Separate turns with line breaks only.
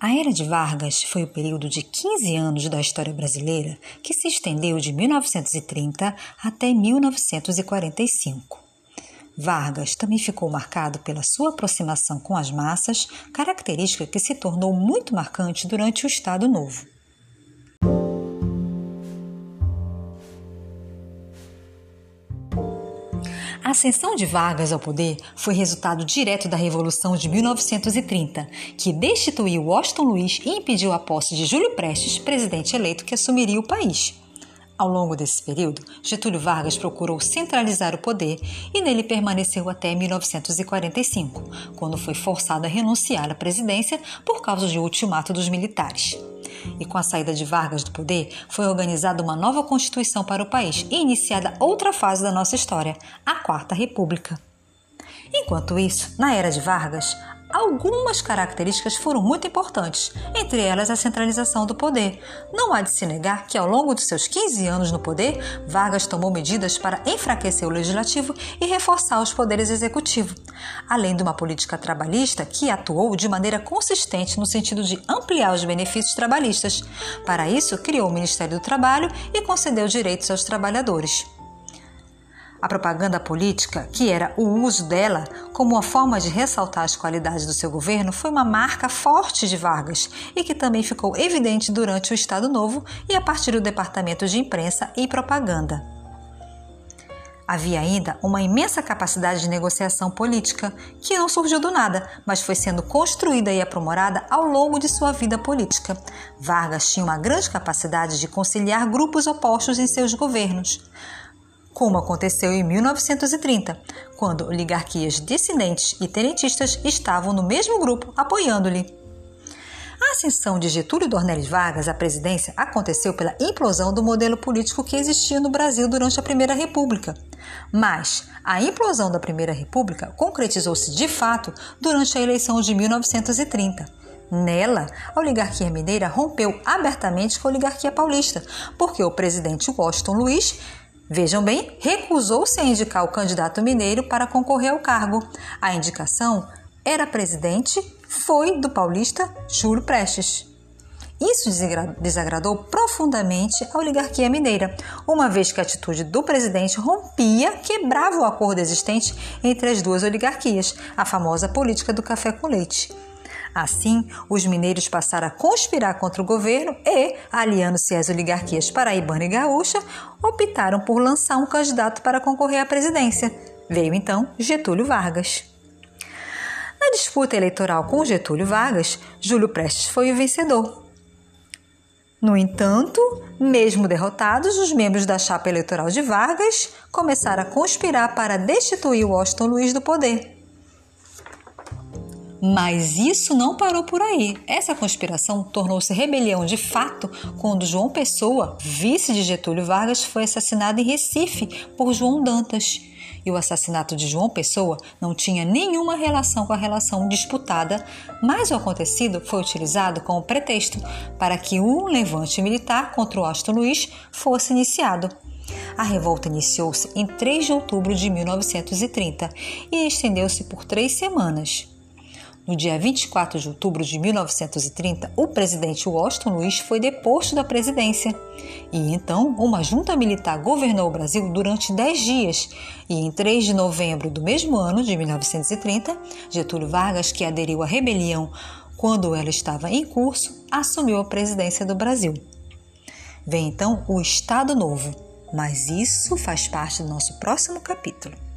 A Era de Vargas foi o período de 15 anos da história brasileira que se estendeu de 1930 até 1945. Vargas também ficou marcado pela sua aproximação com as massas, característica que se tornou muito marcante durante o Estado Novo. A ascensão de Vargas ao poder foi resultado direto da Revolução de 1930, que destituiu Washington Luiz e impediu a posse de Júlio Prestes, presidente eleito que assumiria o país. Ao longo desse período, Getúlio Vargas procurou centralizar o poder e nele permaneceu até 1945, quando foi forçado a renunciar à presidência por causa de ultimato dos militares e com a saída de Vargas do poder, foi organizada uma nova Constituição para o país e iniciada outra fase da nossa história, a Quarta República. Enquanto isso, na era de Vargas, Algumas características foram muito importantes, entre elas a centralização do poder. Não há de se negar que, ao longo de seus 15 anos no poder, Vargas tomou medidas para enfraquecer o legislativo e reforçar os poderes executivo, além de uma política trabalhista que atuou de maneira consistente no sentido de ampliar os benefícios trabalhistas. Para isso, criou o Ministério do Trabalho e concedeu direitos aos trabalhadores. A propaganda política, que era o uso dela como uma forma de ressaltar as qualidades do seu governo, foi uma marca forte de Vargas e que também ficou evidente durante o Estado Novo e a partir do Departamento de Imprensa e Propaganda. Havia ainda uma imensa capacidade de negociação política, que não surgiu do nada, mas foi sendo construída e aprimorada ao longo de sua vida política. Vargas tinha uma grande capacidade de conciliar grupos opostos em seus governos como aconteceu em 1930, quando oligarquias dissidentes e tenentistas estavam no mesmo grupo apoiando-lhe. A ascensão de Getúlio Dornelles Vargas à presidência aconteceu pela implosão do modelo político que existia no Brasil durante a Primeira República. Mas a implosão da Primeira República concretizou-se de fato durante a eleição de 1930. Nela, a oligarquia mineira rompeu abertamente com a oligarquia paulista, porque o presidente Washington Luiz Vejam bem, recusou-se a indicar o candidato mineiro para concorrer ao cargo. A indicação era presidente, foi do paulista Júlio Prestes. Isso desagradou profundamente a oligarquia mineira, uma vez que a atitude do presidente rompia, quebrava o acordo existente entre as duas oligarquias, a famosa política do café com leite. Assim, os mineiros passaram a conspirar contra o governo e, aliando-se às oligarquias paraibana e gaúcha, optaram por lançar um candidato para concorrer à presidência. Veio então Getúlio Vargas. Na disputa eleitoral com Getúlio Vargas, Júlio Prestes foi o vencedor. No entanto, mesmo derrotados, os membros da chapa eleitoral de Vargas começaram a conspirar para destituir Washington Luiz do poder. Mas isso não parou por aí. Essa conspiração tornou-se rebelião de fato quando João Pessoa, vice de Getúlio Vargas, foi assassinado em Recife por João Dantas. E o assassinato de João Pessoa não tinha nenhuma relação com a relação disputada, mas o acontecido foi utilizado como pretexto para que um levante militar contra o Austin Luiz fosse iniciado. A revolta iniciou-se em 3 de outubro de 1930 e estendeu-se por três semanas. No dia 24 de outubro de 1930, o presidente Washington Luiz foi deposto da presidência. E então, uma junta militar governou o Brasil durante 10 dias. E em 3 de novembro do mesmo ano, de 1930, Getúlio Vargas, que aderiu à rebelião quando ela estava em curso, assumiu a presidência do Brasil. Vem então o Estado Novo, mas isso faz parte do nosso próximo capítulo.